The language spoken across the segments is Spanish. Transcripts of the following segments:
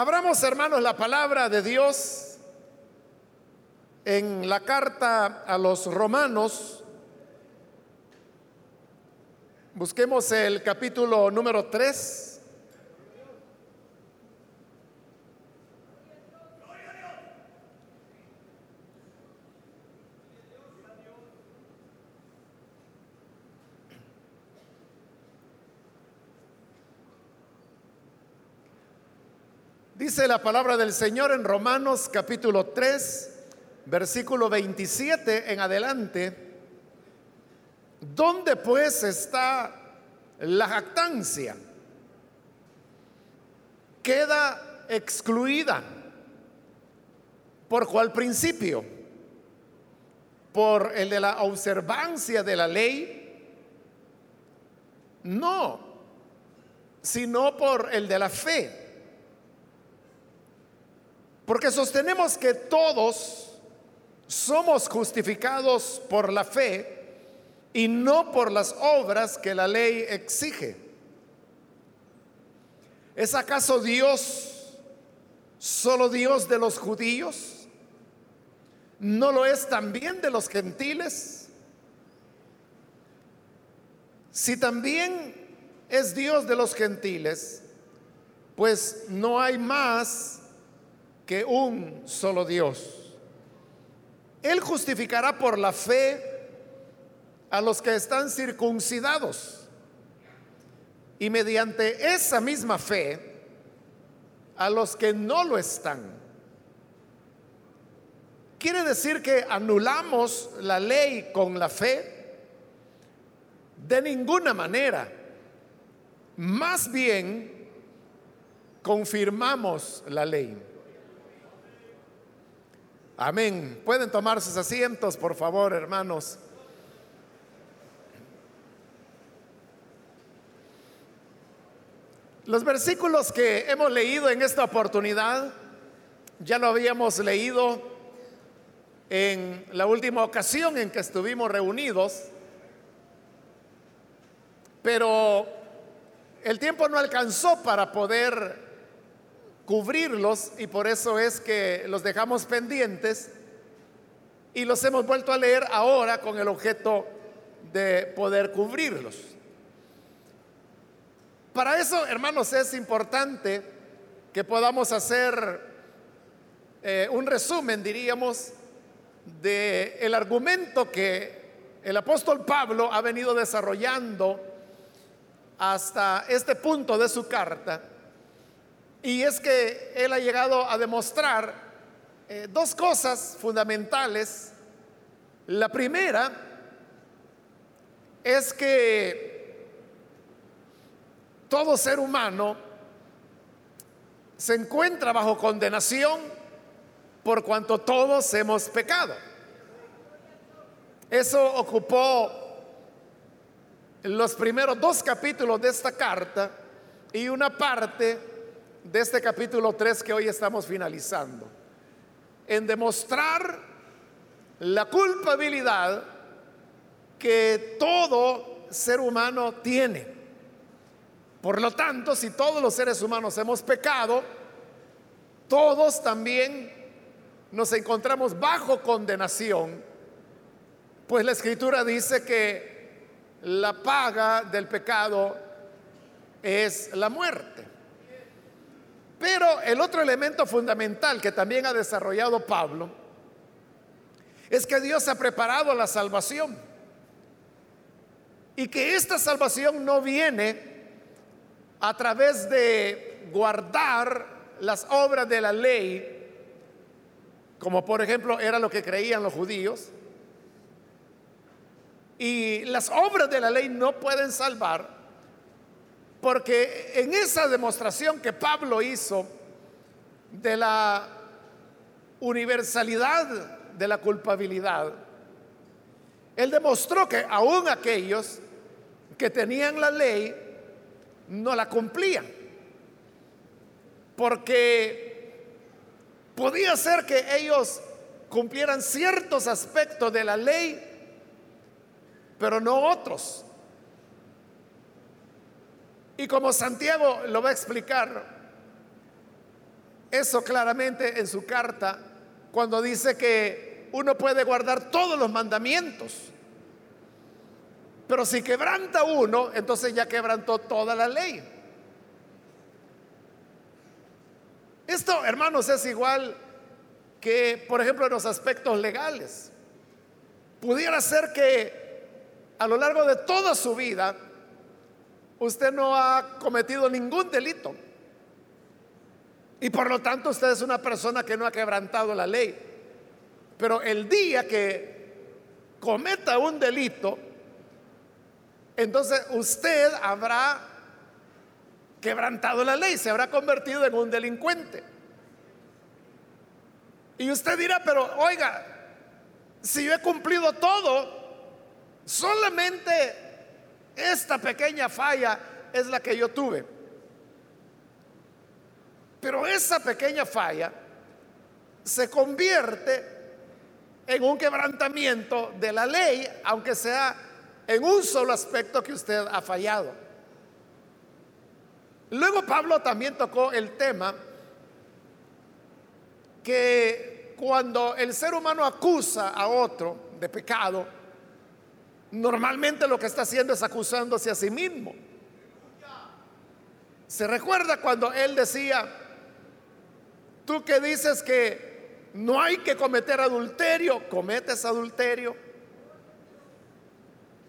Abramos, hermanos, la palabra de Dios en la carta a los romanos. Busquemos el capítulo número 3. Dice la palabra del Señor en Romanos capítulo 3, versículo 27 en adelante. ¿Dónde pues está la jactancia? Queda excluida. ¿Por cuál principio? ¿Por el de la observancia de la ley? No, sino por el de la fe. Porque sostenemos que todos somos justificados por la fe y no por las obras que la ley exige. ¿Es acaso Dios solo Dios de los judíos? ¿No lo es también de los gentiles? Si también es Dios de los gentiles, pues no hay más que un solo Dios. Él justificará por la fe a los que están circuncidados y mediante esa misma fe a los que no lo están. Quiere decir que anulamos la ley con la fe de ninguna manera. Más bien confirmamos la ley. Amén. Pueden tomar sus asientos, por favor, hermanos. Los versículos que hemos leído en esta oportunidad, ya lo habíamos leído en la última ocasión en que estuvimos reunidos, pero el tiempo no alcanzó para poder cubrirlos y por eso es que los dejamos pendientes y los hemos vuelto a leer ahora con el objeto de poder cubrirlos. Para eso, hermanos, es importante que podamos hacer eh, un resumen, diríamos, de el argumento que el apóstol Pablo ha venido desarrollando hasta este punto de su carta y es que él ha llegado a demostrar eh, dos cosas fundamentales. La primera es que todo ser humano se encuentra bajo condenación por cuanto todos hemos pecado. Eso ocupó los primeros dos capítulos de esta carta y una parte de este capítulo 3 que hoy estamos finalizando, en demostrar la culpabilidad que todo ser humano tiene. Por lo tanto, si todos los seres humanos hemos pecado, todos también nos encontramos bajo condenación, pues la escritura dice que la paga del pecado es la muerte. Pero el otro elemento fundamental que también ha desarrollado Pablo es que Dios ha preparado la salvación. Y que esta salvación no viene a través de guardar las obras de la ley, como por ejemplo era lo que creían los judíos, y las obras de la ley no pueden salvar porque en esa demostración que Pablo hizo de la universalidad de la culpabilidad, él demostró que aún aquellos que tenían la ley no la cumplían. Porque podía ser que ellos cumplieran ciertos aspectos de la ley, pero no otros. Y como Santiago lo va a explicar, eso claramente en su carta cuando dice que uno puede guardar todos los mandamientos. Pero si quebranta uno, entonces ya quebrantó toda la ley. Esto, hermanos, es igual que, por ejemplo, en los aspectos legales. Pudiera ser que a lo largo de toda su vida usted no ha cometido ningún delito. Y por lo tanto usted es una persona que no ha quebrantado la ley. Pero el día que cometa un delito, entonces usted habrá quebrantado la ley, se habrá convertido en un delincuente. Y usted dirá, pero oiga, si yo he cumplido todo, solamente esta pequeña falla es la que yo tuve. Pero esa pequeña falla se convierte en un quebrantamiento de la ley, aunque sea en un solo aspecto que usted ha fallado. Luego Pablo también tocó el tema que cuando el ser humano acusa a otro de pecado, normalmente lo que está haciendo es acusándose a sí mismo. Se recuerda cuando él decía, tú que dices que no hay que cometer adulterio, cometes adulterio.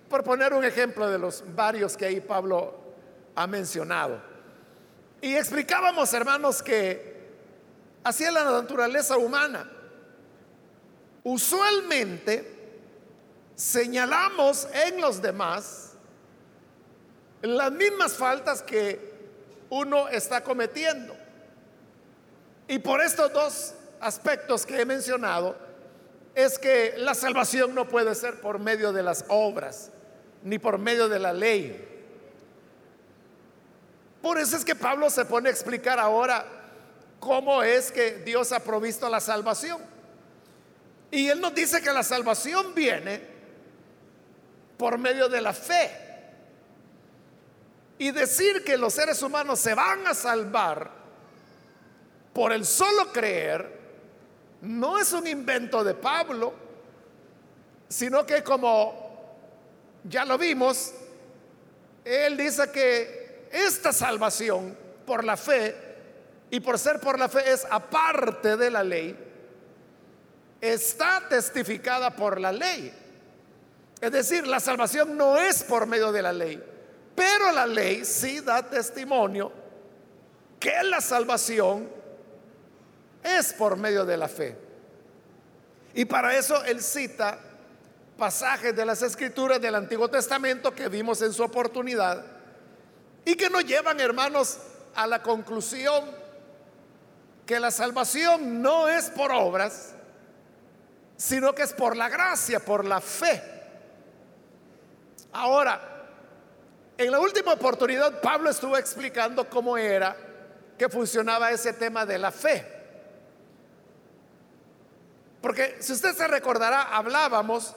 Por poner un ejemplo de los varios que ahí Pablo ha mencionado. Y explicábamos, hermanos, que así es la naturaleza humana. Usualmente señalamos en los demás las mismas faltas que uno está cometiendo. Y por estos dos aspectos que he mencionado, es que la salvación no puede ser por medio de las obras, ni por medio de la ley. Por eso es que Pablo se pone a explicar ahora cómo es que Dios ha provisto la salvación. Y él nos dice que la salvación viene por medio de la fe. Y decir que los seres humanos se van a salvar por el solo creer no es un invento de Pablo, sino que como ya lo vimos, él dice que esta salvación por la fe y por ser por la fe es aparte de la ley, está testificada por la ley. Es decir, la salvación no es por medio de la ley, pero la ley sí da testimonio que la salvación es por medio de la fe. Y para eso él cita pasajes de las escrituras del Antiguo Testamento que vimos en su oportunidad y que nos llevan, hermanos, a la conclusión que la salvación no es por obras, sino que es por la gracia, por la fe. Ahora, en la última oportunidad Pablo estuvo explicando cómo era que funcionaba ese tema de la fe. Porque si usted se recordará, hablábamos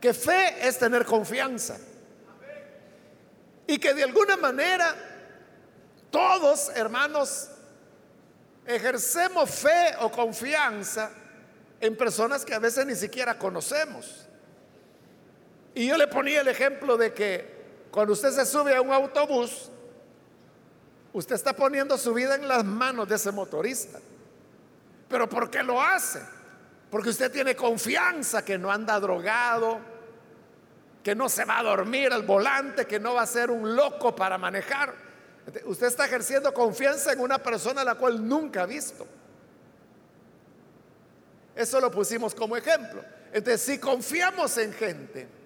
que fe es tener confianza. Y que de alguna manera todos, hermanos, ejercemos fe o confianza en personas que a veces ni siquiera conocemos. Y yo le ponía el ejemplo de que cuando usted se sube a un autobús, usted está poniendo su vida en las manos de ese motorista. Pero ¿por qué lo hace? Porque usted tiene confianza que no anda drogado, que no se va a dormir al volante, que no va a ser un loco para manejar. Usted está ejerciendo confianza en una persona a la cual nunca ha visto. Eso lo pusimos como ejemplo. Entonces, si confiamos en gente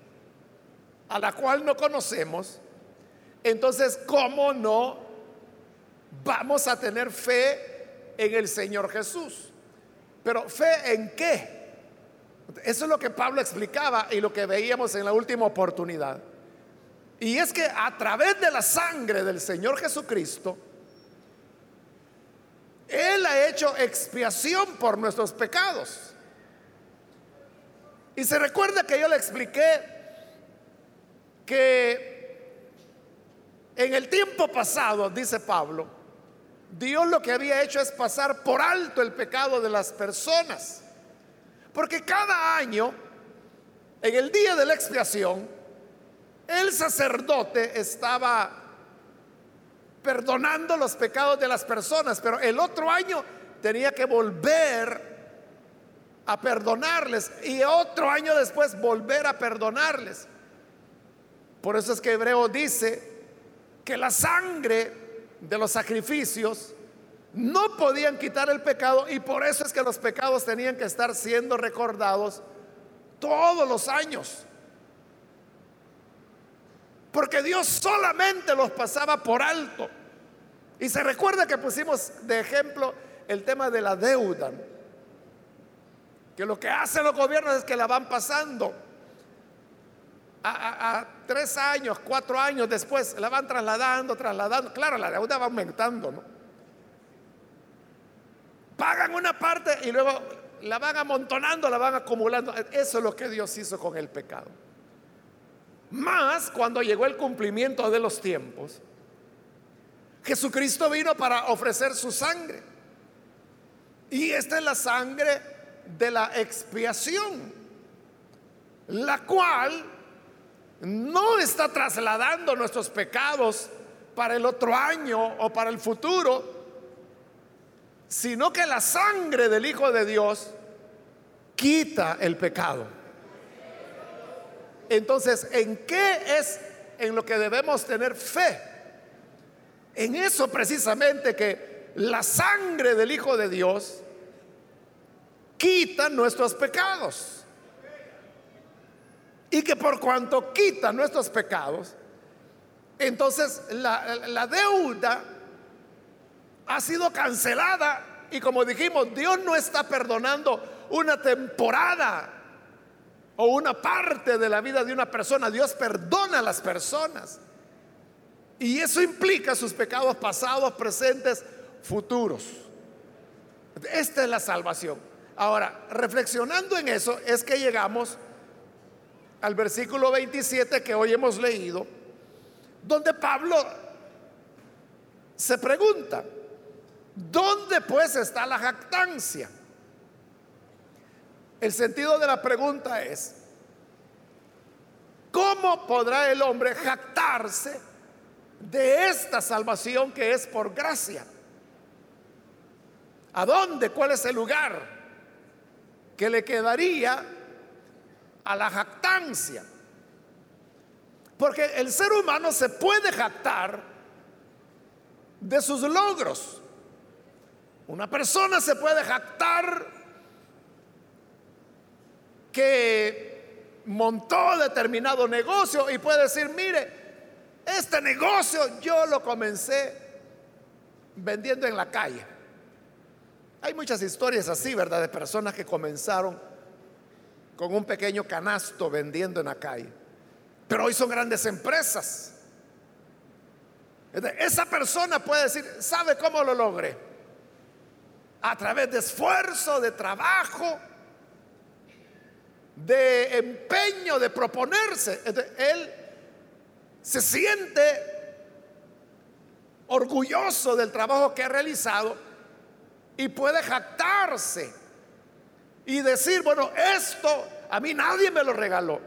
a la cual no conocemos, entonces, ¿cómo no vamos a tener fe en el Señor Jesús? Pero fe en qué? Eso es lo que Pablo explicaba y lo que veíamos en la última oportunidad. Y es que a través de la sangre del Señor Jesucristo, Él ha hecho expiación por nuestros pecados. Y se recuerda que yo le expliqué que en el tiempo pasado, dice Pablo, Dios lo que había hecho es pasar por alto el pecado de las personas. Porque cada año, en el día de la expiación, el sacerdote estaba perdonando los pecados de las personas, pero el otro año tenía que volver a perdonarles y otro año después volver a perdonarles. Por eso es que Hebreo dice que la sangre de los sacrificios no podían quitar el pecado y por eso es que los pecados tenían que estar siendo recordados todos los años. Porque Dios solamente los pasaba por alto. Y se recuerda que pusimos de ejemplo el tema de la deuda. Que lo que hacen los gobiernos es que la van pasando. A, tres años, cuatro años después, la van trasladando, trasladando. Claro, la deuda va aumentando, ¿no? Pagan una parte y luego la van amontonando, la van acumulando. Eso es lo que Dios hizo con el pecado. Más cuando llegó el cumplimiento de los tiempos, Jesucristo vino para ofrecer su sangre. Y esta es la sangre de la expiación, la cual no está trasladando nuestros pecados para el otro año o para el futuro, sino que la sangre del Hijo de Dios quita el pecado. Entonces, ¿en qué es en lo que debemos tener fe? En eso precisamente que la sangre del Hijo de Dios quita nuestros pecados. Y que por cuanto quita nuestros pecados, entonces la, la deuda ha sido cancelada. Y como dijimos, Dios no está perdonando una temporada o una parte de la vida de una persona. Dios perdona a las personas. Y eso implica sus pecados pasados, presentes, futuros. Esta es la salvación. Ahora, reflexionando en eso, es que llegamos al versículo 27 que hoy hemos leído, donde Pablo se pregunta, ¿dónde pues está la jactancia? El sentido de la pregunta es, ¿cómo podrá el hombre jactarse de esta salvación que es por gracia? ¿A dónde? ¿Cuál es el lugar que le quedaría a la jactancia? Porque el ser humano se puede jactar de sus logros. Una persona se puede jactar que montó determinado negocio y puede decir, mire, este negocio yo lo comencé vendiendo en la calle. Hay muchas historias así, ¿verdad? De personas que comenzaron con un pequeño canasto vendiendo en la calle. Pero hoy son grandes empresas. Esa persona puede decir, ¿sabe cómo lo logré? A través de esfuerzo, de trabajo, de empeño, de proponerse. Él se siente orgulloso del trabajo que ha realizado y puede jactarse y decir, bueno, esto a mí nadie me lo regaló.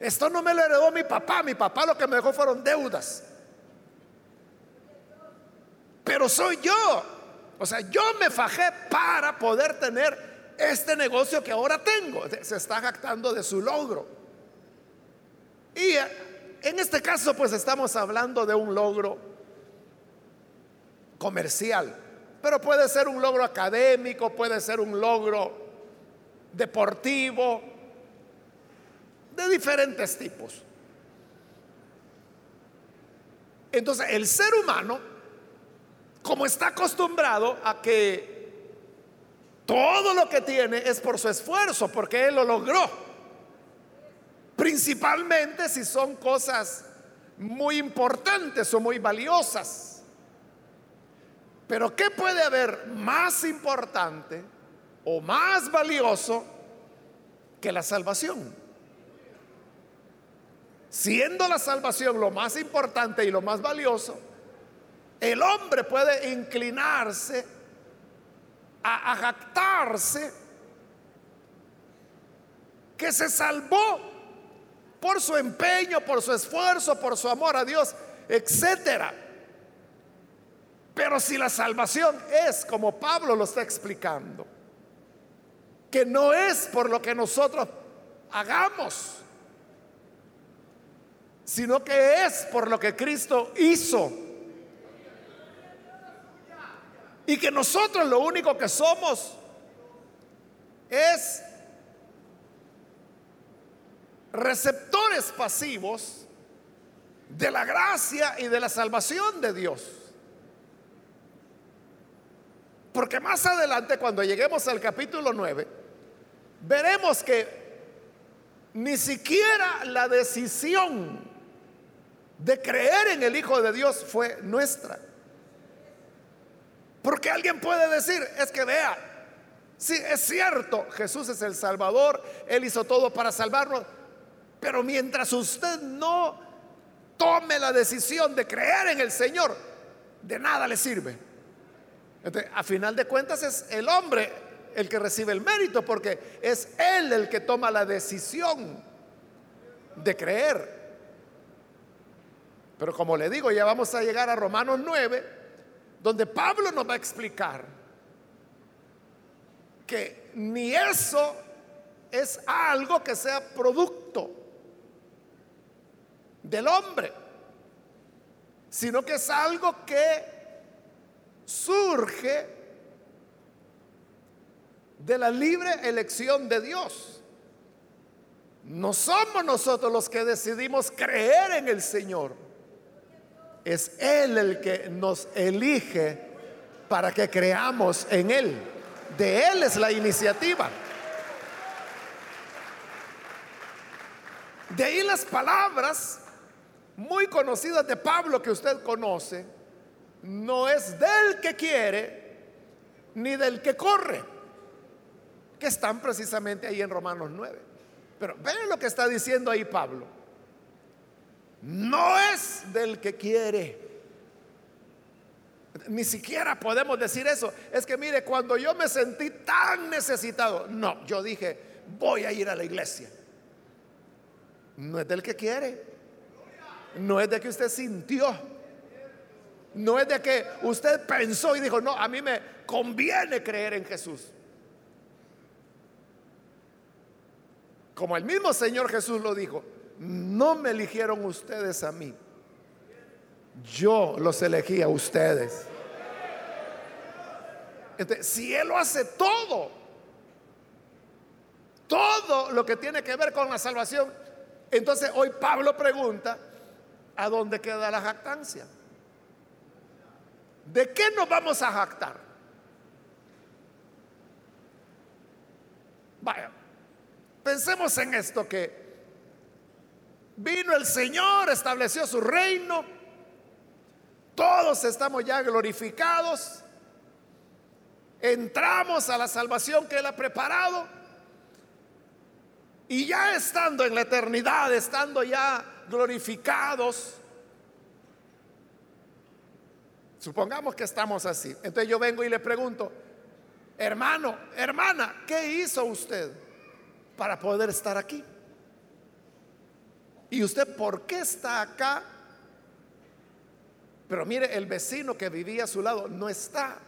Esto no me lo heredó mi papá, mi papá lo que me dejó fueron deudas. Pero soy yo. O sea, yo me fajé para poder tener este negocio que ahora tengo. Se está jactando de su logro. Y eh, en este caso, pues estamos hablando de un logro comercial, pero puede ser un logro académico, puede ser un logro deportivo, de diferentes tipos. Entonces, el ser humano, como está acostumbrado a que todo lo que tiene es por su esfuerzo, porque Él lo logró. Principalmente si son cosas muy importantes o muy valiosas. Pero ¿qué puede haber más importante o más valioso que la salvación? Siendo la salvación lo más importante y lo más valioso, el hombre puede inclinarse a, a jactarse que se salvó por su empeño, por su esfuerzo, por su amor a Dios, etcétera. Pero si la salvación es como Pablo lo está explicando, que no es por lo que nosotros hagamos, sino que es por lo que Cristo hizo. Y que nosotros lo único que somos es receptores pasivos de la gracia y de la salvación de Dios. Porque más adelante, cuando lleguemos al capítulo 9, veremos que ni siquiera la decisión de creer en el Hijo de Dios fue nuestra. Porque alguien puede decir, es que vea, sí, es cierto, Jesús es el Salvador, Él hizo todo para salvarnos, pero mientras usted no tome la decisión de creer en el Señor, de nada le sirve. A final de cuentas es el hombre el que recibe el mérito, porque es él el que toma la decisión de creer. Pero como le digo, ya vamos a llegar a Romanos 9, donde Pablo nos va a explicar que ni eso es algo que sea producto del hombre, sino que es algo que surge de la libre elección de Dios. No somos nosotros los que decidimos creer en el Señor. Es Él el que nos elige para que creamos en Él. De Él es la iniciativa. De ahí las palabras muy conocidas de Pablo que usted conoce, no es del que quiere ni del que corre, que están precisamente ahí en Romanos 9. Pero vean lo que está diciendo ahí Pablo. No es del que quiere. Ni siquiera podemos decir eso. Es que mire, cuando yo me sentí tan necesitado, no, yo dije, voy a ir a la iglesia. No es del que quiere no es de que usted sintió, no es de que usted pensó y dijo, no, a mí me conviene creer en Jesús. Como el mismo Señor Jesús lo dijo, no me eligieron ustedes a mí, yo los elegí a ustedes. si Él lo hace todo, todo lo que tiene que ver con la salvación, entonces hoy Pablo pregunta, ¿a dónde queda la jactancia? ¿De qué nos vamos a jactar? Vaya, pensemos en esto que vino el Señor, estableció su reino, todos estamos ya glorificados, entramos a la salvación que Él ha preparado y ya estando en la eternidad, estando ya glorificados. Supongamos que estamos así. Entonces yo vengo y le pregunto, hermano, hermana, ¿qué hizo usted para poder estar aquí? ¿Y usted por qué está acá? Pero mire, el vecino que vivía a su lado no está.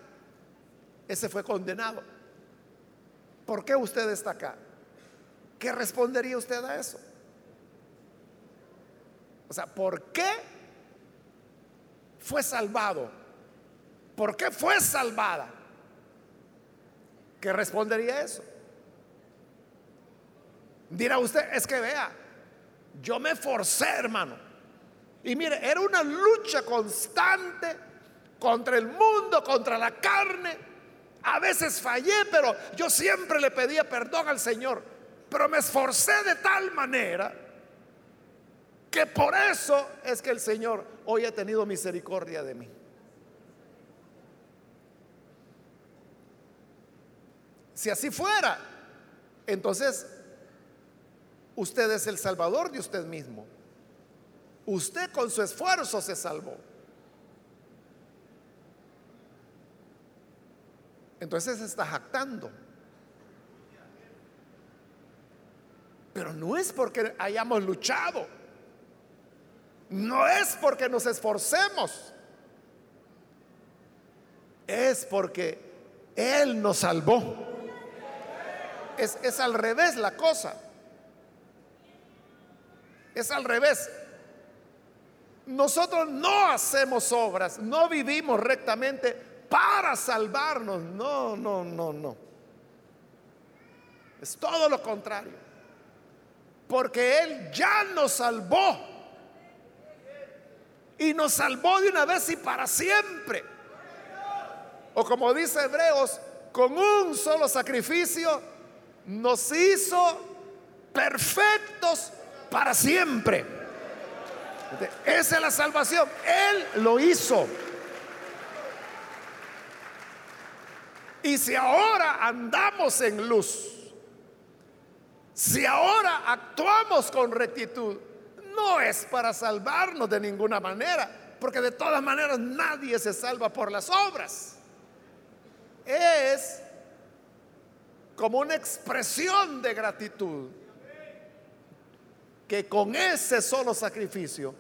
Ese fue condenado. ¿Por qué usted está acá? ¿Qué respondería usted a eso? O sea, ¿por qué fue salvado? ¿Por qué fue salvada? ¿Qué respondería eso? Dirá usted, es que vea, yo me forcé, hermano. Y mire, era una lucha constante contra el mundo, contra la carne. A veces fallé, pero yo siempre le pedía perdón al Señor. Pero me esforcé de tal manera que por eso es que el Señor hoy ha tenido misericordia de mí. Si así fuera, entonces usted es el salvador de usted mismo. Usted con su esfuerzo se salvó. entonces se está jactando. Pero no es porque hayamos luchado. No es porque nos esforcemos. Es porque Él nos salvó. Es, es al revés la cosa. Es al revés. Nosotros no hacemos obras, no vivimos rectamente para salvarnos. No, no, no, no. Es todo lo contrario. Porque Él ya nos salvó. Y nos salvó de una vez y para siempre. O como dice Hebreos, con un solo sacrificio nos hizo perfectos para siempre. Esa es la salvación. Él lo hizo. Y si ahora andamos en luz, si ahora actuamos con rectitud, no es para salvarnos de ninguna manera, porque de todas maneras nadie se salva por las obras. Es como una expresión de gratitud que con ese solo sacrificio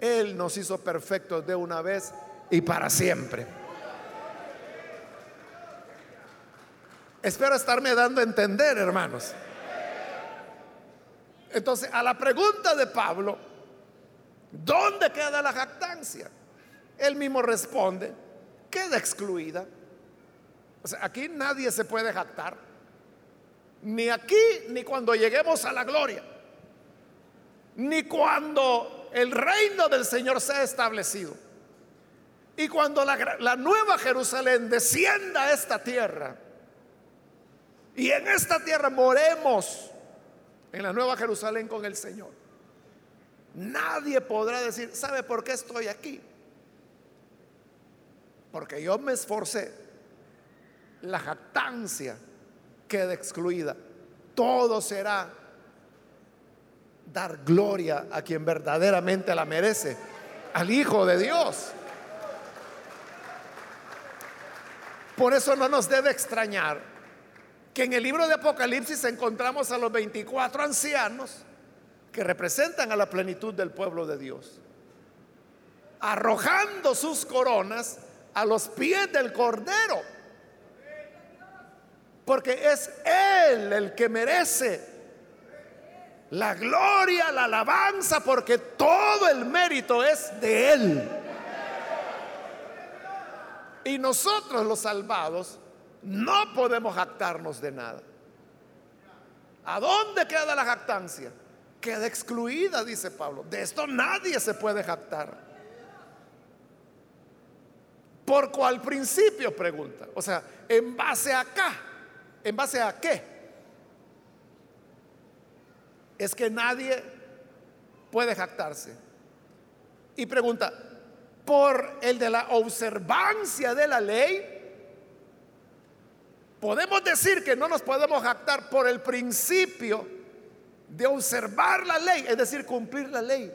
Él nos hizo perfectos de una vez y para siempre. Espero estarme dando a entender, hermanos. Entonces, a la pregunta de Pablo, ¿dónde queda la jactancia? Él mismo responde, queda excluida. O sea, aquí nadie se puede jactar. Ni aquí, ni cuando lleguemos a la gloria ni cuando el reino del Señor sea establecido. Y cuando la, nueva Jerusalén descienda a esta tierra, y en esta tierra moremos en la nueva Jerusalén con el Señor, nadie podrá decir, ¿sabe por qué estoy aquí? Porque yo me esforcé. La jactancia queda excluida. Todo será dar gloria a quien verdaderamente la merece, al Hijo de Dios. Por eso no nos debe extrañar que en el libro de Apocalipsis encontramos a los 24 ancianos que representan a la plenitud del pueblo de Dios, arrojando sus coronas a los pies del Cordero, porque es Él el que merece la gloria, la alabanza, porque todo el mérito es de Él. Y nosotros los salvados no podemos jactarnos de nada. ¿A dónde queda la jactancia? Queda excluida, dice Pablo. De esto nadie se puede jactar. ¿Por cuál principio? Pregunta. O sea, ¿en base a acá? ¿En base a qué? Es que nadie puede jactarse. Y pregunta, por el de la observancia de la ley, podemos decir que no nos podemos jactar por el principio de observar la ley, es decir, cumplir la ley.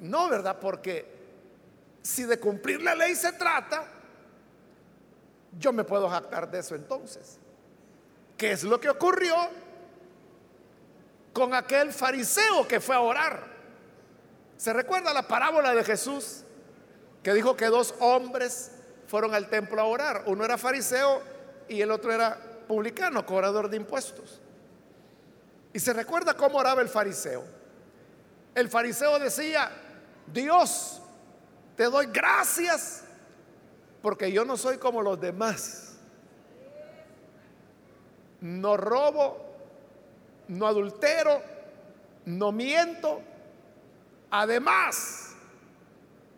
No, ¿verdad? Porque si de cumplir la ley se trata, yo me puedo jactar de eso entonces. ¿Qué es lo que ocurrió con aquel fariseo que fue a orar? ¿Se recuerda la parábola de Jesús que dijo que dos hombres fueron al templo a orar? Uno era fariseo y el otro era publicano, cobrador de impuestos. Y se recuerda cómo oraba el fariseo. El fariseo decía, Dios, te doy gracias porque yo no soy como los demás no robo, no adultero, no miento. Además,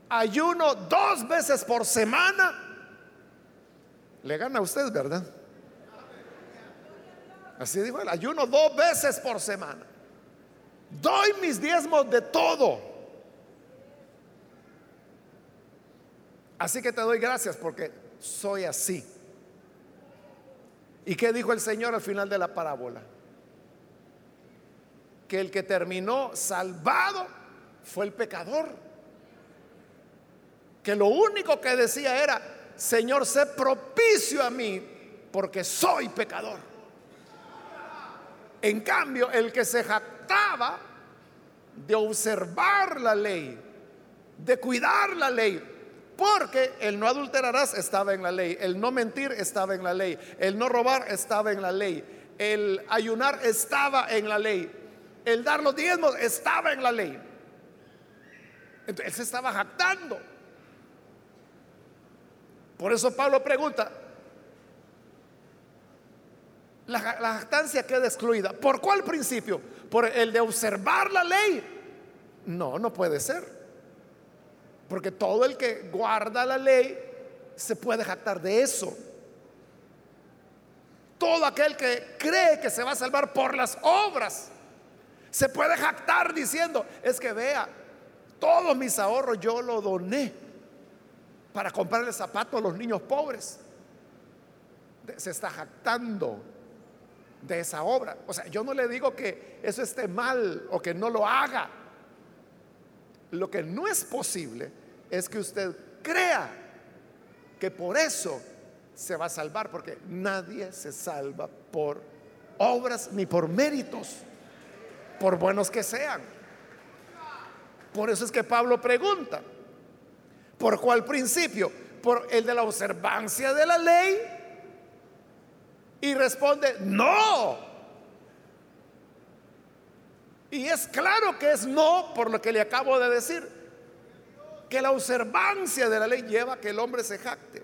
ayuno dos veces por semana. Le gana a usted, ¿verdad? Así dijo el ayuno dos veces por semana. Doy mis diezmos de todo. Así que te doy gracias porque soy así. ¿Y qué dijo el Señor al final de la parábola? Que el que terminó salvado fue el pecador. Que lo único que decía era, Señor, sé propicio a mí porque soy pecador. En cambio, el que se jactaba de observar la ley, de cuidar la ley, porque el no adulterarás estaba en la ley, el no mentir estaba en la ley, el no robar estaba en la ley, el ayunar estaba en la ley, el dar los diezmos estaba en la ley. Entonces él se estaba jactando. Por eso Pablo pregunta, la, jactancia queda excluida. ¿Por cuál principio? ¿Por el de observar la ley? No, no puede ser. Porque todo el que guarda la ley se puede jactar de eso. Todo aquel que cree que se va a salvar por las obras se puede jactar diciendo, es que vea, todos mis ahorros yo lo doné para comprarle zapatos a los niños pobres. Se está jactando de esa obra. O sea, yo no le digo que eso esté mal o que no lo haga. Lo que no es posible es que usted crea que por eso se va a salvar, porque nadie se salva por obras ni por méritos, por buenos que sean. Por eso es que Pablo pregunta, ¿por cuál principio? ¿Por el de la observancia de la ley? Y responde, no. Y es claro que es no por lo que le acabo de decir que la observancia de la ley lleva a que el hombre se jacte.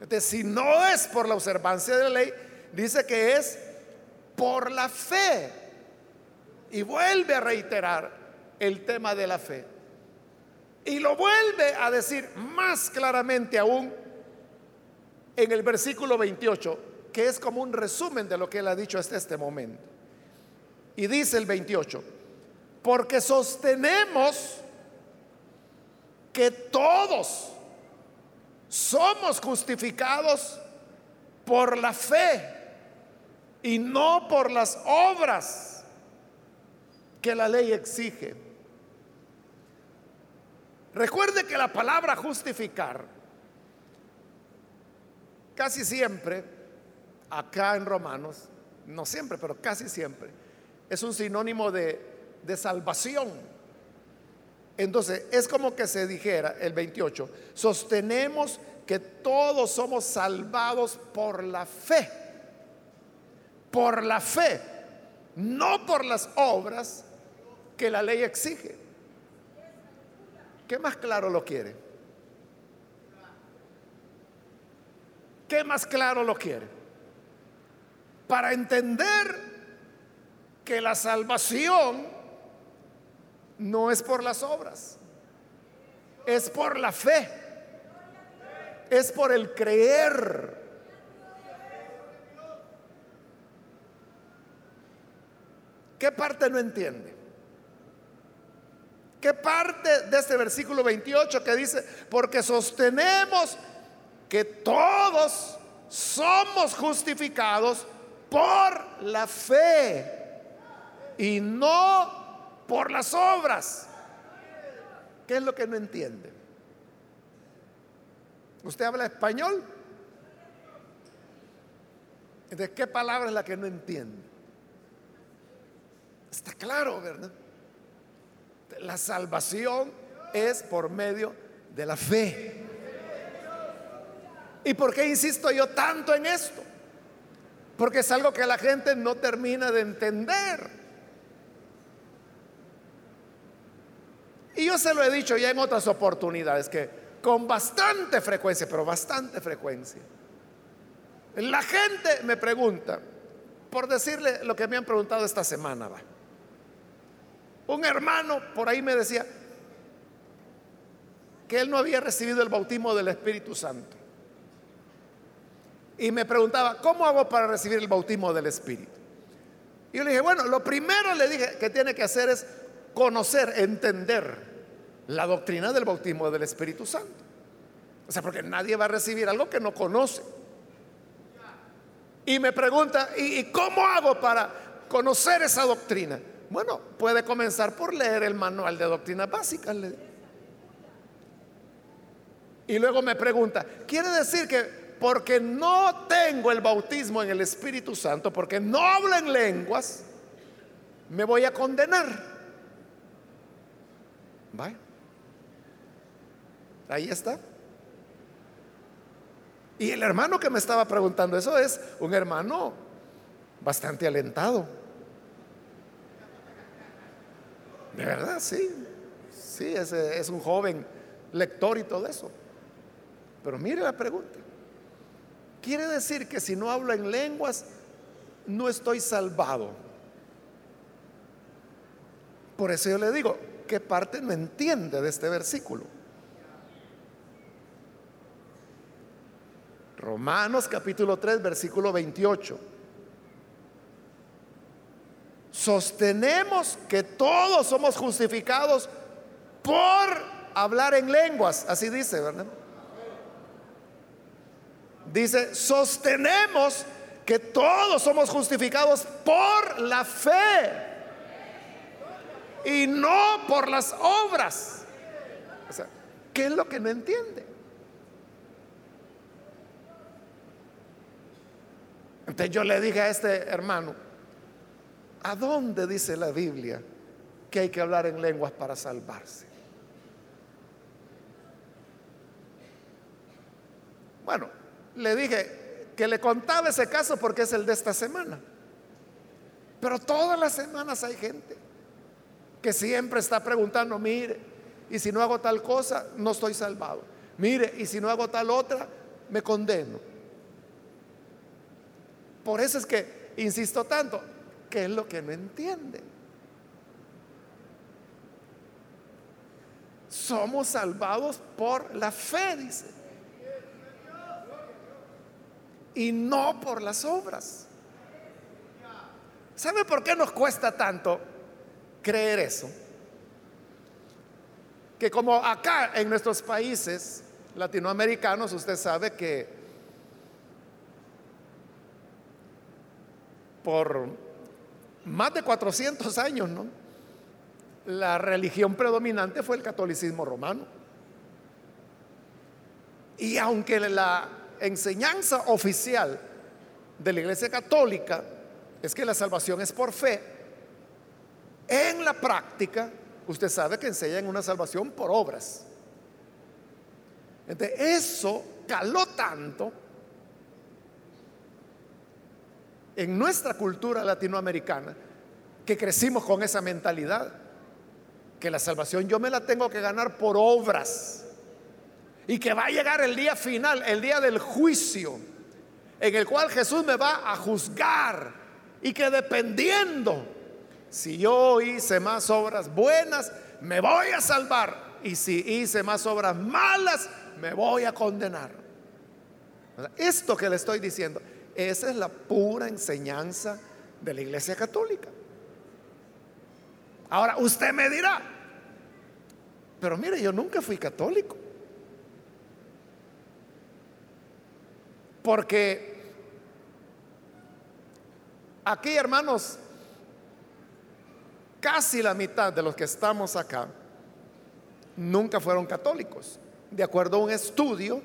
Entonces, si no es por la observancia de la ley, dice que es por la fe. Y vuelve a reiterar el tema de la fe. Y lo vuelve a decir más claramente aún en el versículo 28, que es como un resumen de lo que él ha dicho hasta este momento. Y dice el 28, porque sostenemos que todos somos justificados por la fe y no por las obras que la ley exige. Recuerde que la palabra justificar casi siempre, acá en Romanos, no siempre, pero casi siempre, es un sinónimo de, de salvación. Entonces, es como que se dijera el 28, sostenemos que todos somos salvados por la fe, por la fe, no por las obras que la ley exige. ¿Qué más claro lo quiere? ¿Qué más claro lo quiere? Para entender que la salvación no es por las obras, es por la fe, es por el creer. ¿Qué parte no entiende? ¿Qué parte de este versículo 28 que dice, porque sostenemos que todos somos justificados por la fe y no por las obras. ¿Qué es lo que no entiende? ¿Usted habla español? ¿De qué palabra es la que no entiende? Está claro, ¿verdad? La salvación es por medio de la fe. ¿Y por qué insisto yo tanto en esto? Porque es algo que la gente no termina de entender. Y yo se lo he dicho ya en otras oportunidades que con bastante frecuencia, pero bastante frecuencia, la gente me pregunta, por decirle lo que me han preguntado esta semana, va. Un hermano por ahí me decía que él no había recibido el bautismo del Espíritu Santo. Y me preguntaba, ¿cómo hago para recibir el bautismo del Espíritu? Y yo le dije, bueno, lo primero le dije que tiene que hacer es conocer, entender la doctrina del bautismo del Espíritu Santo. O sea, porque nadie va a recibir algo que no conoce. Y me pregunta, ¿y, cómo hago para conocer esa doctrina? Bueno, puede comenzar por leer el manual de doctrina básica. Y luego me pregunta, ¿quiere decir que porque no tengo el bautismo en el Espíritu Santo, porque no hablo en lenguas, me voy a condenar? ¿Vale? Ahí está. Y el hermano que me estaba preguntando eso es un hermano bastante alentado. De verdad, sí. Sí, es, es un joven lector y todo eso. Pero mire la pregunta. Quiere decir que si no hablo en lenguas, no estoy salvado. Por eso yo le digo, ¿qué parte no entiende de este versículo? Romanos capítulo 3, versículo 28. Sostenemos que todos somos justificados por hablar en lenguas. Así dice, ¿verdad? Dice, sostenemos que todos somos justificados por la fe y no por las obras. ¿qué es lo que no entiende? Entonces yo le dije a este hermano, ¿a dónde dice la Biblia que hay que hablar en lenguas para salvarse? Bueno, le dije que le contaba ese caso porque es el de esta semana. Pero todas las semanas hay gente que siempre está preguntando, mire, y si no hago tal cosa, no estoy salvado. Mire, y si no hago tal otra, me condeno. Por eso es que insisto tanto, que es lo que no entiende. Somos salvados por la fe, dice. Y no por las obras. ¿Sabe por qué nos cuesta tanto creer eso? Que como acá en nuestros países latinoamericanos, usted sabe que por más de 400 años, ¿no? La religión predominante fue el catolicismo romano. Y aunque la enseñanza oficial de la Iglesia Católica es que la salvación es por fe, en la práctica usted sabe que enseñan una salvación por obras. Entonces, eso caló tanto en nuestra cultura latinoamericana que crecimos con esa mentalidad, que la salvación yo me la tengo que ganar por obras y que va a llegar el día final, el día del juicio, en el cual Jesús me va a juzgar y que dependiendo si yo hice más obras buenas, me voy a salvar y si hice más obras malas, me voy a condenar. Esto que le estoy diciendo esa es la pura enseñanza de la Iglesia Católica. Ahora, usted me dirá, pero mire, yo nunca fui católico. Porque aquí, hermanos, casi la mitad de los que estamos acá nunca fueron católicos. De acuerdo a un estudio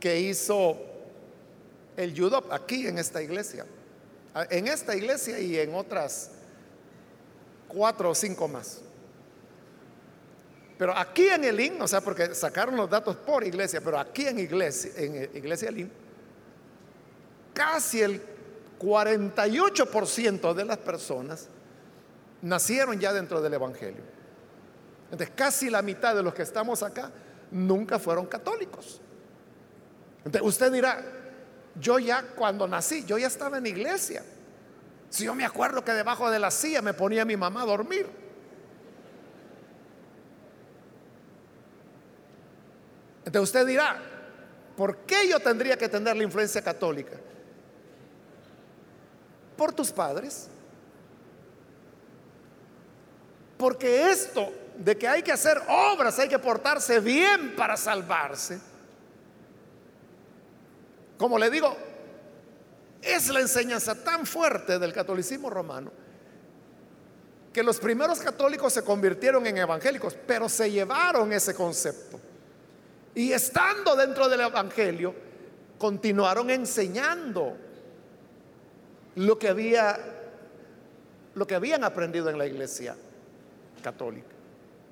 que hizo el judo aquí en esta iglesia. En esta iglesia y en otras cuatro o cinco más. Pero aquí en el IN, o sea, porque sacaron los datos por iglesia, pero aquí en iglesia, en iglesia IN, casi el 48% de las personas nacieron ya dentro del Evangelio. Entonces, casi la mitad de los que estamos acá nunca fueron católicos. Entonces, usted dirá, yo ya cuando nací, yo ya estaba en iglesia. Si yo me acuerdo que debajo de la silla me ponía mi mamá a dormir. Entonces usted dirá, ¿por qué yo tendría que tener la influencia católica? Por tus padres. Porque esto de que hay que hacer obras, hay que portarse bien para salvarse, como le digo, es la enseñanza tan fuerte del catolicismo romano que los primeros católicos se convirtieron en evangélicos, pero se llevaron ese concepto Y estando dentro del Evangelio, continuaron enseñando lo que había lo que habían aprendido en la iglesia católica.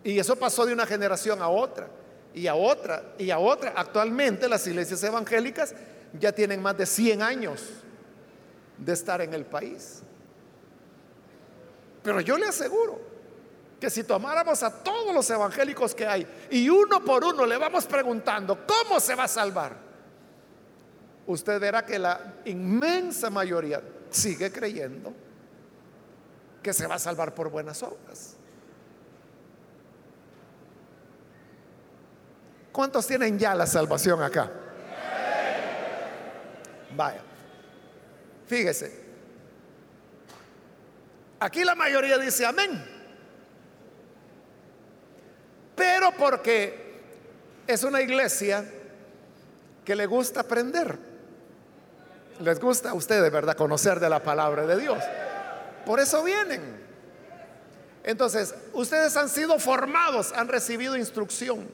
Y eso pasó de una generación a otra y a otra y a otra. Actualmente las iglesias evangélicas ya tienen más de 100 años de estar en el país. Pero yo le aseguro que si tomáramos a todos los evangélicos que hay y uno por uno le vamos preguntando, ¿cómo se va a salvar? Usted verá que la inmensa mayoría sigue creyendo que se va a salvar por buenas obras. ¿Cuántos tienen ya la salvación acá? Vaya. Fíjese. Aquí la mayoría dice amén. Pero porque es una iglesia que le gusta aprender. Les gusta a ustedes, ¿verdad? Conocer de la palabra de Dios. Por eso vienen. Entonces, ustedes han sido formados, han recibido instrucción.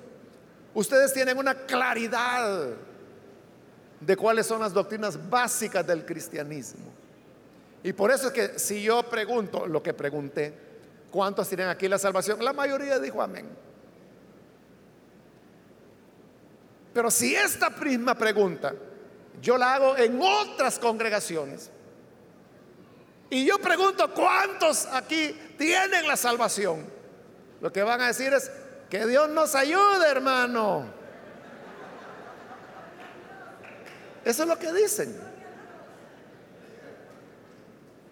Ustedes tienen una claridad de cuáles son las doctrinas básicas del cristianismo. Y por eso es que si yo pregunto lo que pregunté, ¿cuántos tienen aquí la salvación? La mayoría dijo amén. Pero si esta misma pregunta yo la hago en otras congregaciones, y yo pregunto, ¿cuántos aquí tienen la salvación? Lo que van a decir es, que Dios nos ayude, hermano. Eso es lo que dicen.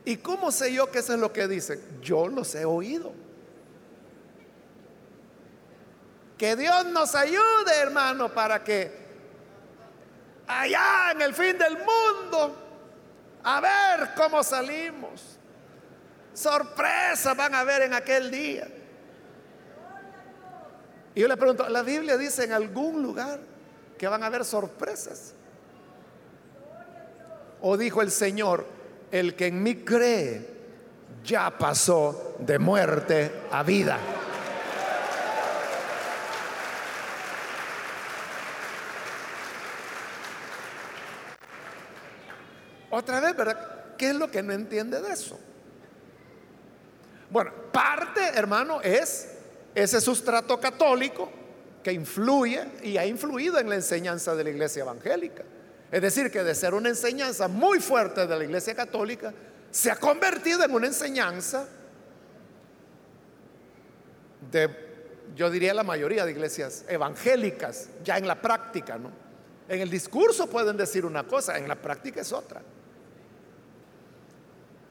¿Y cómo sé yo que eso es lo que dicen? Yo los he oído. Que Dios nos ayude, hermano, para que allá en el fin del mundo, a ver cómo salimos. Sorpresa van a ver en aquel día. Y yo le pregunto, ¿la Biblia dice en algún lugar que van a haber sorpresas? ¿O dijo el Señor, el que en mí cree ya pasó de muerte a vida? Otra vez, ¿verdad? ¿Qué es lo que no entiende de eso? Bueno, parte, hermano, es ese sustrato católico que influye y ha influido en la enseñanza de la iglesia evangélica. Es decir, que de ser una enseñanza muy fuerte de la iglesia católica, se ha convertido en una enseñanza de, yo diría, la mayoría de iglesias evangélicas, ya en la práctica, ¿no? En el discurso pueden decir una cosa, en la práctica es otra.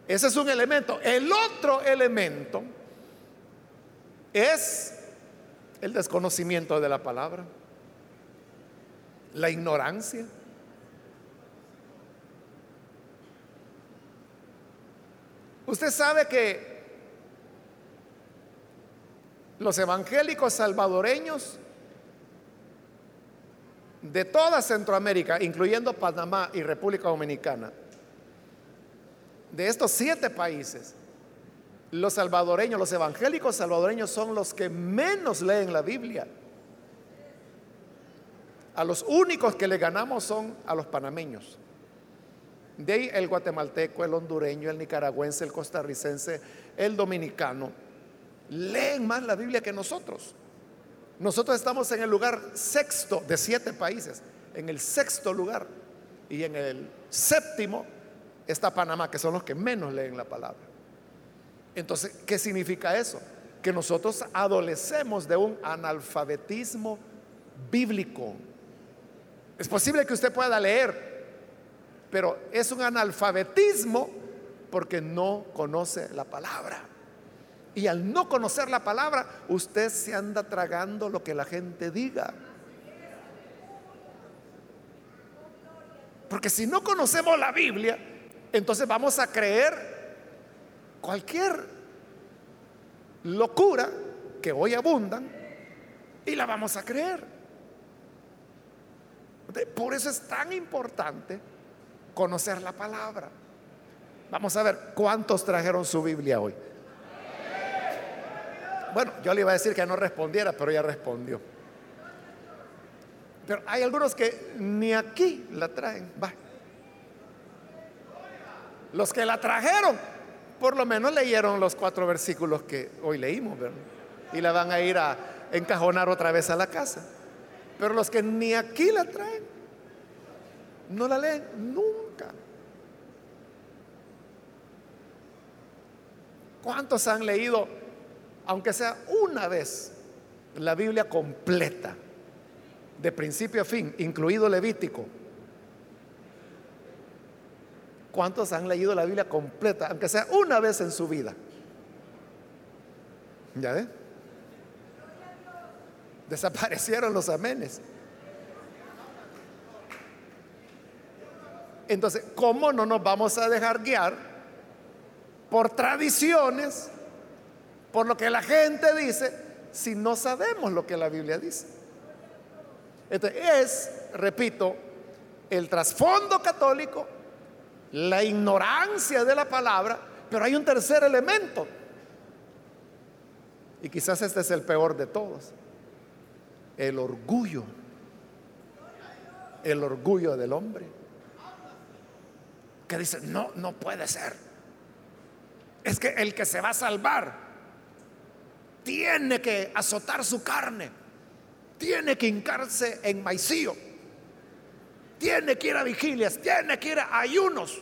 Ese es un elemento. El otro elemento es el desconocimiento de la palabra, la ignorancia. Usted sabe que los evangélicos salvadoreños de toda Centroamérica, incluyendo Panamá y República Dominicana, de estos siete países, los salvadoreños, los evangélicos salvadoreños son los que menos leen la Biblia. A los únicos que le ganamos son a los panameños. De ahí el guatemalteco, el hondureño, el nicaragüense, el costarricense, el dominicano. Leen más la Biblia que nosotros. Nosotros estamos en el lugar sexto de siete países, en el sexto lugar. Y en el séptimo está Panamá, que son los que menos leen la palabra. Entonces, ¿qué significa eso? Que nosotros adolecemos de un analfabetismo bíblico. Es posible que usted pueda leer, pero es un analfabetismo porque no conoce la palabra. Y al no conocer la palabra, usted se anda tragando lo que la gente diga. Porque si no conocemos la Biblia, entonces vamos a creer cualquier locura que hoy abundan y la vamos a creer. Por eso es tan importante conocer la palabra. Vamos a ver cuántos trajeron su Biblia hoy. Bueno, yo le iba a decir que no respondiera, pero ya respondió. Pero hay algunos que ni aquí la traen. Va. Los que la trajeron, por lo menos leyeron los cuatro versículos que hoy leímos, ¿verdad? Y la van a ir a encajonar otra vez a la casa. Pero los que ni aquí la traen, no la leen nunca. ¿Cuántos han leído, aunque sea una vez, la Biblia completa, de principio a fin, incluido Levítico? ¿Cuántos han leído la Biblia completa, aunque sea una vez en su vida? ¿Ya ve? Desaparecieron los amenes. Entonces, ¿cómo no nos vamos a dejar guiar por tradiciones, por lo que la gente dice, si no sabemos lo que la Biblia dice? Entonces, es, repito, el trasfondo católico, la ignorancia de la palabra, pero hay un tercer elemento. Y quizás este es el peor de todos. El orgullo. El orgullo del hombre. Que dice, no, no puede ser. Es que el que se va a salvar tiene que azotar su carne. Tiene que hincarse en maicillo tiene que ir a vigilias, tiene que ir a ayunos.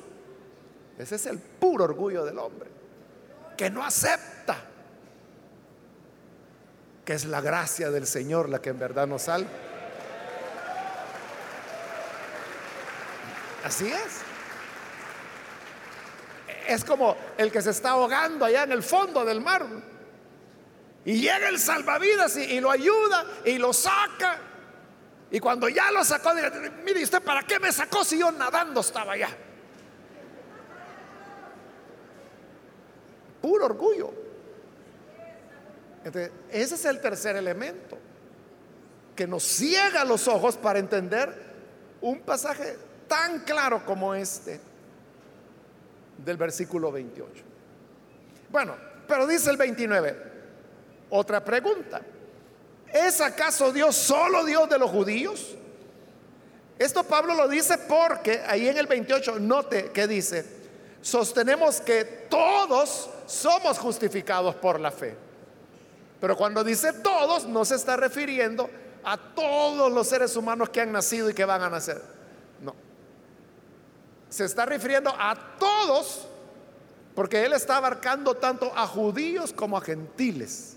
Ese es el puro orgullo del hombre, que no acepta que es la gracia del Señor la que en verdad nos salva. Así es. Es como el que se está ahogando allá en el fondo del mar. Y llega el salvavidas y, lo ayuda y lo saca y cuando ya lo sacó, mire usted, ¿para qué me sacó si yo nadando estaba allá? Puro orgullo. Entonces, ese es el tercer elemento que nos ciega los ojos para entender un pasaje tan claro como este del versículo 28. Bueno, pero dice el 29, otra pregunta. ¿Es acaso Dios solo Dios de los judíos? Esto Pablo lo dice porque ahí en el 28, note que dice, sostenemos que todos somos justificados por la fe. Pero cuando dice todos, no se está refiriendo a todos los seres humanos que han nacido y que van a nacer. No. Se está refiriendo a todos, porque él está abarcando tanto a judíos como a gentiles.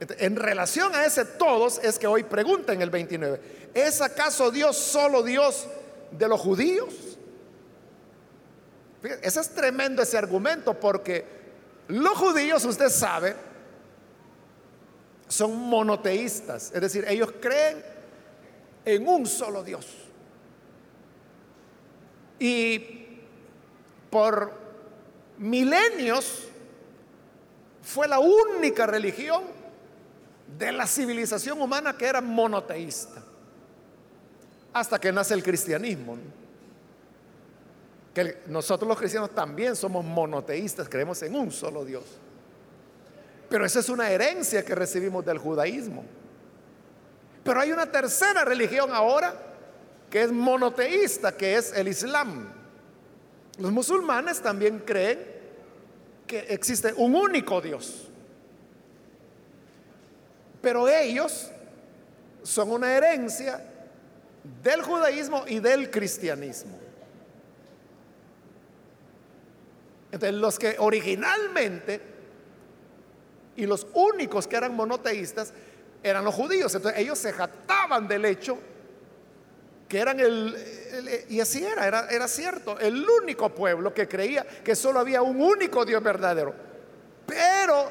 En relación a ese todos es que hoy pregunta en el 29, ¿es acaso Dios solo Dios de los judíos? ese es tremendo ese argumento porque los judíos, usted sabe, son monoteístas, es decir, ellos creen en un solo Dios. Y por milenios fue la única religión de la civilización humana que era monoteísta. Hasta que nace el cristianismo. Que nosotros los cristianos también somos monoteístas, creemos en un solo Dios. Pero esa es una herencia que recibimos del judaísmo. Pero hay una tercera religión ahora que es monoteísta, que es el Islam. Los musulmanes también creen que existe un único Dios. Pero ellos son una herencia del judaísmo y del cristianismo. Entonces, los que originalmente y los únicos que eran monoteístas eran los judíos. Entonces, ellos se jactaban del hecho que eran el, y así era, era, era cierto, el único pueblo que creía que solo había un único Dios verdadero. Pero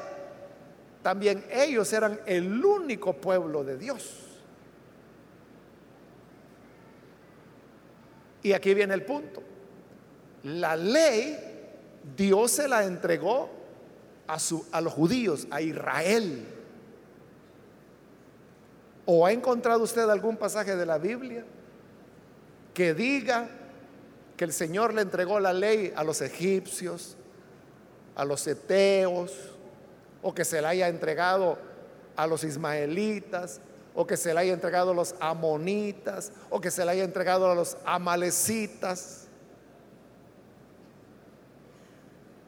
también ellos eran el único pueblo de Dios. Y aquí viene el punto. La ley Dios se la entregó a, a los judíos, a Israel. ¿O ha encontrado usted algún pasaje de la Biblia que diga que el Señor le entregó la ley a los egipcios, a los eteos, o que se la haya entregado a los ismaelitas, o que se le haya entregado a los amonitas, o que se le haya entregado a los amalecitas.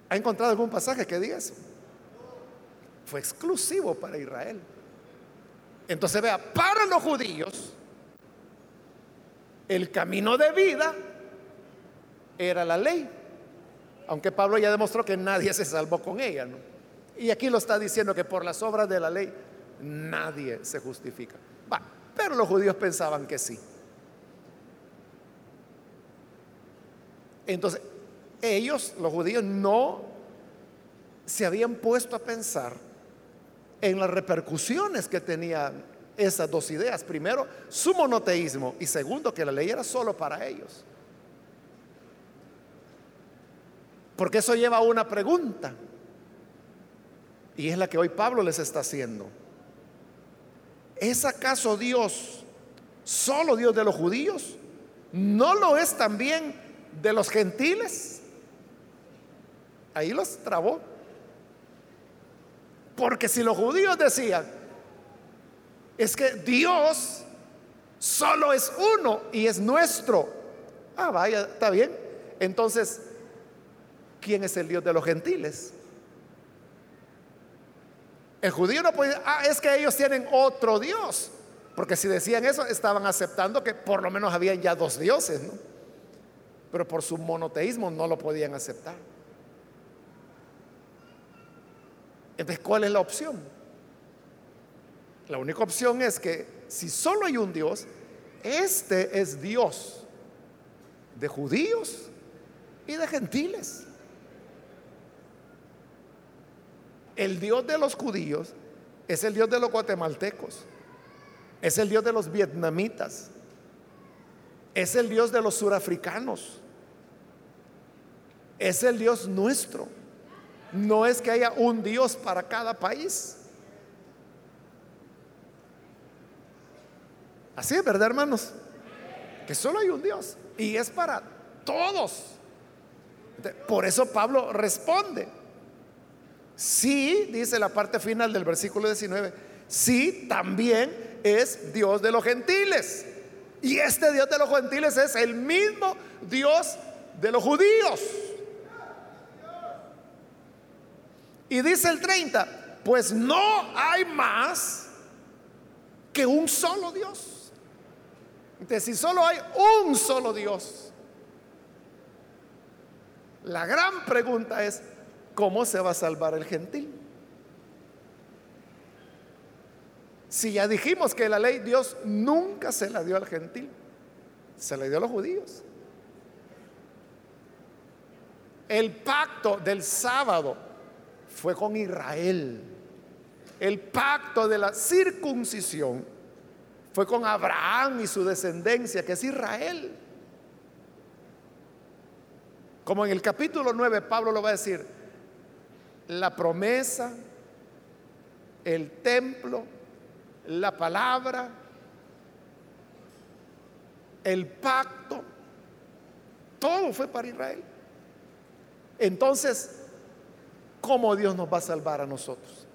¿Ha encontrado algún pasaje que diga eso? Fue exclusivo para Israel. Entonces vea, para los judíos, el camino de vida era la ley. Aunque Pablo ya demostró que nadie se salvó con ella. Y aquí lo está diciendo que por las obras de la ley nadie se justifica. pero los judíos pensaban que sí. Entonces, ellos, los judíos, no se habían puesto a pensar en las repercusiones que tenían esas dos ideas. Primero, su monoteísmo y segundo, que la ley era solo para ellos. Porque eso lleva a una pregunta. Y es la que hoy Pablo les está haciendo. ¿Es acaso Dios solo Dios de los judíos? ¿No lo es también de los gentiles? Ahí los trabó. Porque si los judíos decían, es que Dios solo es uno y es nuestro. Ah, vaya, está bien. Entonces, ¿quién es el Dios de los gentiles? El judío no puede, ah, es que ellos tienen otro Dios. Porque si decían eso, estaban aceptando que por lo menos habían ya dos dioses, ¿no? Pero por su monoteísmo no lo podían aceptar. Entonces, ¿cuál es la opción? La única opción es que si solo hay un Dios, este es Dios de judíos y de gentiles. El Dios de los judíos es el Dios de los guatemaltecos, es el Dios de los vietnamitas, es el Dios de los surafricanos, es el Dios nuestro. No es que haya un Dios para cada país. Así es, ¿verdad, hermanos? Que solo hay un Dios y es para todos. Por eso Pablo responde. Sí, dice la parte final del versículo 19, sí, también es Dios de los gentiles. Y este Dios de los gentiles es el mismo Dios de los judíos. Y dice el 30, pues no hay más que un solo Dios. Entonces, si solo hay un solo Dios, la gran pregunta es, ¿cómo se va a salvar el gentil? Si ya dijimos que la ley Dios nunca se la dio al gentil, se la dio a los judíos. El pacto del sábado fue con Israel. El pacto de la circuncisión fue con Abraham y su descendencia, que es Israel. Como en el capítulo 9 Pablo lo va a decir, la promesa, el templo, la palabra, el pacto, todo fue para Israel. Entonces, ¿cómo Dios nos va a salvar a nosotros?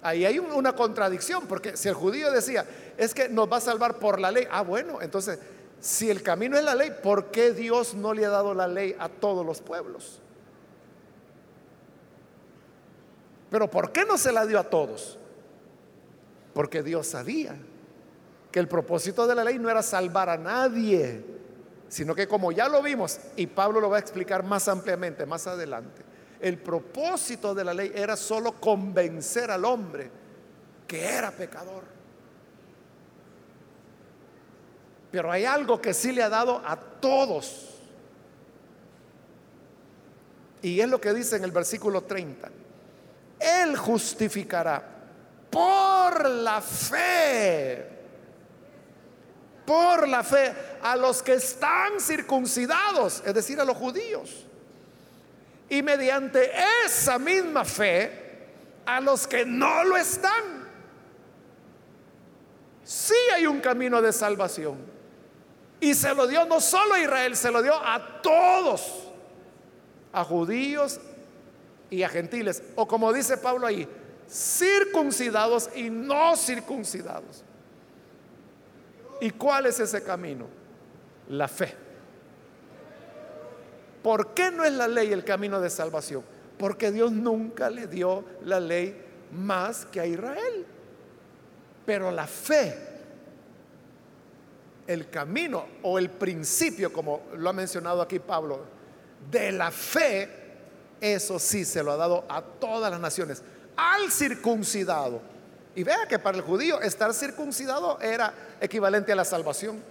Ahí hay una contradicción, porque si el judío decía, es que nos va a salvar por la ley, ah, bueno, entonces, si el camino es la ley, ¿por qué Dios no le ha dado la ley a todos los pueblos? Pero ¿por qué no se la dio a todos? Porque Dios sabía que el propósito de la ley no era salvar a nadie, sino que como ya lo vimos, y Pablo lo va a explicar más ampliamente más adelante, el propósito de la ley era solo convencer al hombre que era pecador. Pero hay algo que sí le ha dado a todos. Y es lo que dice en el versículo 30. Él justificará por la fe, por la fe a los que están circuncidados, es decir, a los judíos y mediante esa misma fe a los que no lo están. Sí hay un camino de salvación. Y se lo dio no solo a Israel, se lo dio a todos, a judíos y a gentiles. O como dice Pablo ahí, circuncidados y no circuncidados. ¿Y cuál es ese camino? La fe. ¿Por qué no es la ley el camino de salvación? Porque Dios nunca le dio la ley más que a Israel. Pero la fe, el camino o el principio, como lo ha mencionado aquí Pablo, de la fe, eso sí se lo ha dado a todas las naciones, al circuncidado. Y vea que para el judío estar circuncidado era equivalente a la salvación.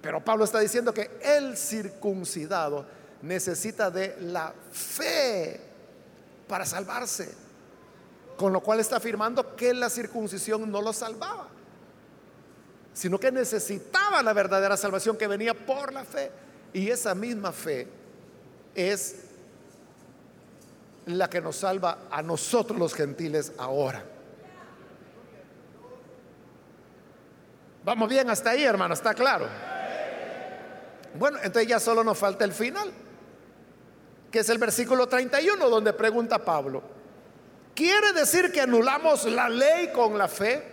Pero Pablo está diciendo que el circuncidado necesita de la fe para salvarse. Con lo cual está afirmando que la circuncisión no lo salvaba, sino que necesitaba la verdadera salvación que venía por la fe. Y esa misma fe es la que nos salva a nosotros los gentiles ahora. Vamos bien hasta ahí, hermano, está claro. Bueno, entonces ya solo nos falta el final, que es el versículo 31, donde pregunta Pablo, ¿quiere decir que anulamos la ley con la fe?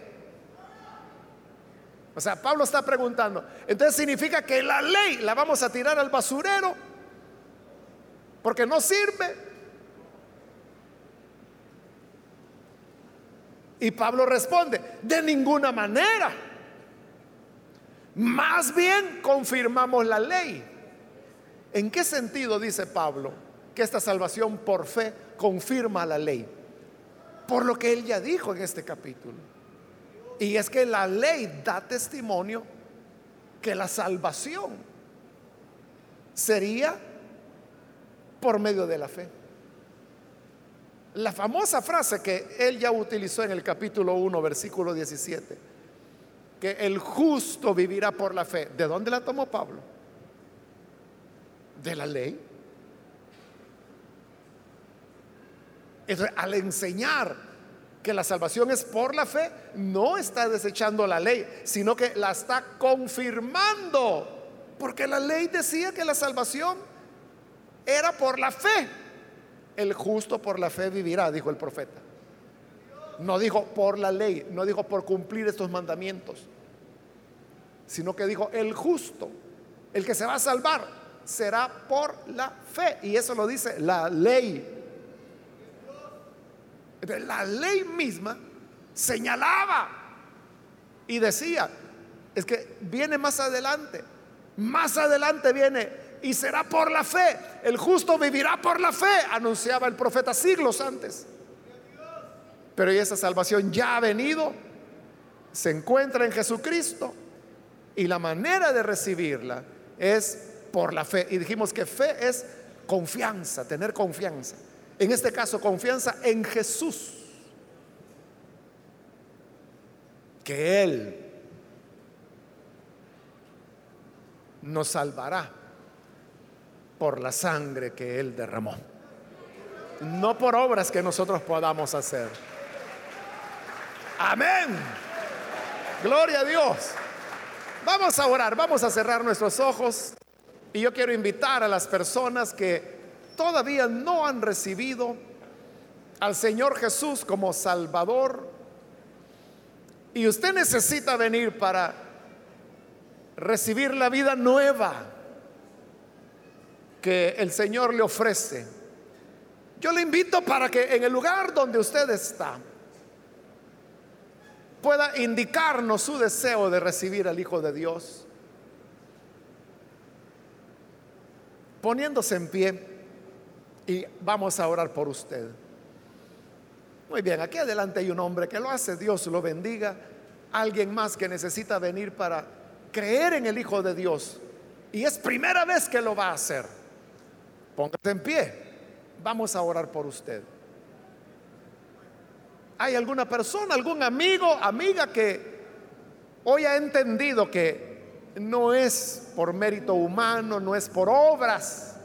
O sea, Pablo está preguntando, entonces significa que la ley la vamos a tirar al basurero porque no sirve. Y Pablo responde, de ninguna manera. Más bien confirmamos la ley. ¿En qué sentido dice Pablo que esta salvación por fe confirma la ley? Por lo que él ya dijo en este capítulo. Y es que la ley da testimonio que la salvación sería por medio de la fe. La famosa frase que él ya utilizó en el capítulo 1, versículo 17, que el justo vivirá por la fe. ¿De dónde la tomó Pablo? De la ley. Entonces, al enseñar que la salvación es por la fe, no está desechando la ley, sino que la está confirmando. Porque la ley decía que la salvación era por la fe el justo por la fe vivirá, dijo el profeta. No dijo por la ley, no dijo por cumplir estos mandamientos, sino que dijo el justo, el que se va a salvar, será por la fe. Y eso lo dice la ley. La ley misma señalaba y decía, es que viene más adelante, más adelante viene y será por la fe. El justo vivirá por la fe, anunciaba el profeta siglos antes. Pero esa salvación ya ha venido, se encuentra en Jesucristo y la manera de recibirla es por la fe. Y dijimos que fe es confianza, tener confianza. En este caso, confianza en Jesús. Que Él nos salvará por la sangre que Él derramó. No por obras que nosotros podamos hacer. Amén. Gloria a Dios. Vamos a orar, vamos a cerrar nuestros ojos. Y yo quiero invitar a las personas que todavía no han recibido al Señor Jesús como Salvador. Y usted necesita venir para recibir la vida nueva que el Señor le ofrece. Yo le invito para que en el lugar donde usted está pueda indicarnos su deseo de recibir al Hijo de Dios. Poniéndose en pie y vamos a orar por usted. Muy bien, aquí adelante hay un hombre que lo hace, Dios lo bendiga. Alguien más que necesita venir para creer en el Hijo de Dios. Y es primera vez que lo va a hacer. Póngase en pie. Vamos a orar por usted. ¿Hay alguna persona, algún amigo, amiga que hoy ha entendido que no es por mérito humano, no es por obras,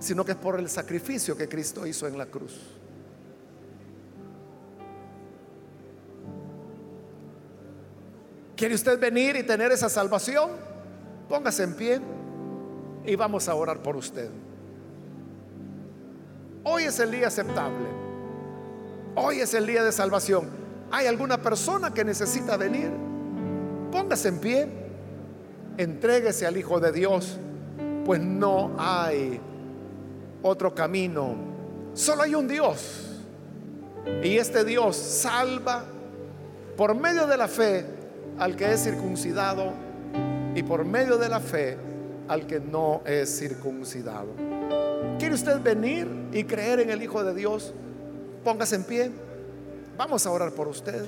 sino que es por el sacrificio que Cristo hizo en la cruz? ¿Quiere usted venir y tener esa salvación? Póngase en pie y vamos a orar por usted. Hoy es el día aceptable. Hoy es el día de salvación. ¿Hay alguna persona que necesita venir? Póngase en pie. Entréguese al Hijo de Dios. Pues no hay otro camino. Solo hay un Dios. Y este Dios salva por medio de la fe al que es circuncidado y por medio de la fe al que no es circuncidado. ¿Quiere usted venir y creer en el Hijo de Dios? Póngase en pie. Vamos a orar por usted.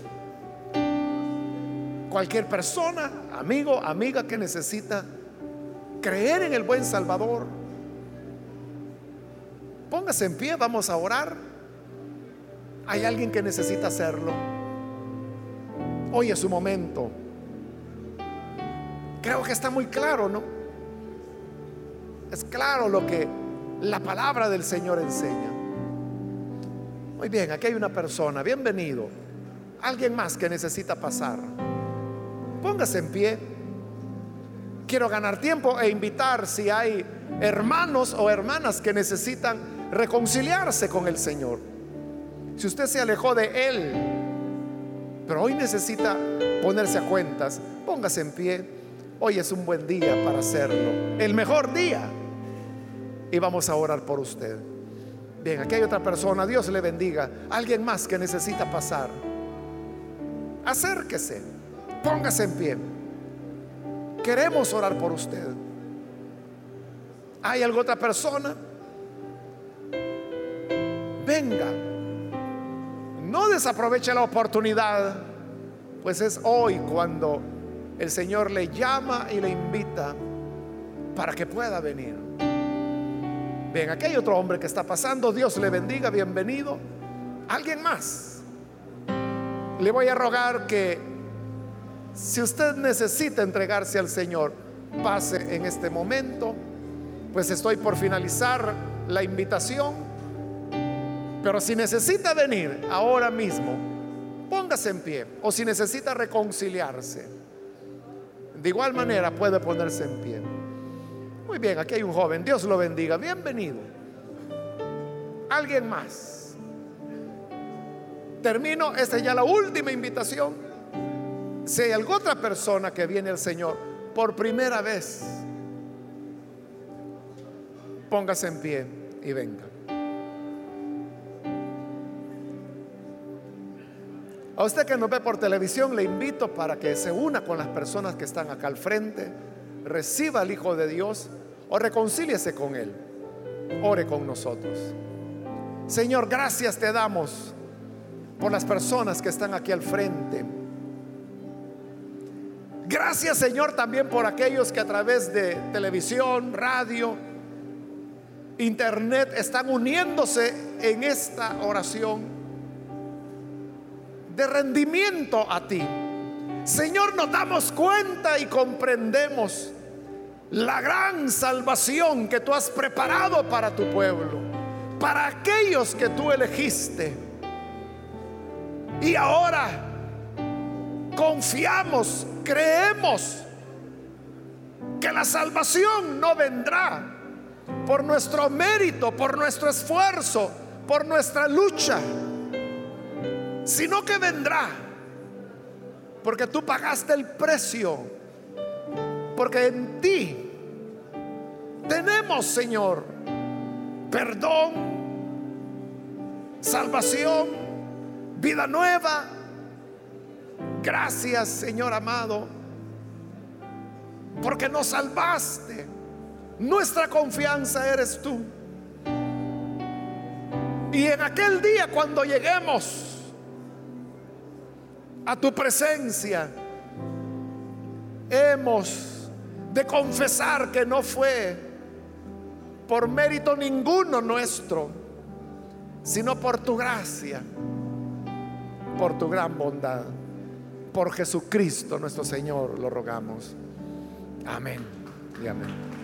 Cualquier persona, amigo, amiga que necesita creer en el buen Salvador, póngase en pie, vamos a orar. Hay alguien que necesita hacerlo. Hoy es su momento. Creo que está muy claro, ¿no? Es claro lo que la palabra del Señor enseña. Muy bien, aquí hay una persona, bienvenido. Alguien más que necesita pasar. Póngase en pie. Quiero ganar tiempo e invitar si hay hermanos o hermanas que necesitan reconciliarse con el Señor. Si usted se alejó de Él, pero hoy necesita ponerse a cuentas, póngase en pie Hoy es un buen día para hacerlo. El mejor día. Y vamos a orar por usted. Bien, aquí hay otra persona. Dios le bendiga. Alguien más que necesita pasar. Acérquese. Póngase en pie. Queremos orar por usted. ¿Hay alguna otra persona? Venga. No desaproveche la oportunidad. Pues es hoy cuando el Señor le llama y le invita para que pueda venir. Bien, aquí hay otro hombre que está pasando. Dios le bendiga, bienvenido. ¿Alguien más? Le voy a rogar que si usted necesita entregarse al Señor, pase en este momento. Pues estoy por finalizar la invitación. Pero si necesita venir ahora mismo, póngase en pie. O si necesita reconciliarse de igual manera puede ponerse en pie. Muy bien, aquí hay un joven. Dios lo bendiga. Bienvenido. ¿Alguien más? Termino. Esta es ya la última invitación. Si hay alguna otra persona que viene al Señor por primera vez, póngase en pie y venga. A usted que nos ve por televisión, le invito para que se una con las personas que están acá al frente, reciba al Hijo de Dios o reconcíliese con Él. Ore con nosotros. Señor, gracias te damos por las personas que están aquí al frente. Gracias Señor también por aquellos que a través de televisión, radio, internet están uniéndose en esta oración de rendimiento a ti. Señor, nos damos cuenta y comprendemos la gran salvación que tú has preparado para tu pueblo, para aquellos que tú elegiste. Y ahora confiamos, creemos que la salvación no vendrá por nuestro mérito, por nuestro esfuerzo, por nuestra lucha sino que vendrá. Porque tú pagaste el precio. Porque en ti tenemos, Señor, perdón, salvación, vida nueva. Gracias, Señor amado, porque nos salvaste. Nuestra confianza eres tú. Y en aquel día cuando lleguemos a tu presencia, hemos de confesar que no fue por mérito ninguno nuestro, sino por tu gracia, por tu gran bondad. Por Jesucristo nuestro Señor lo rogamos. Amén y amén.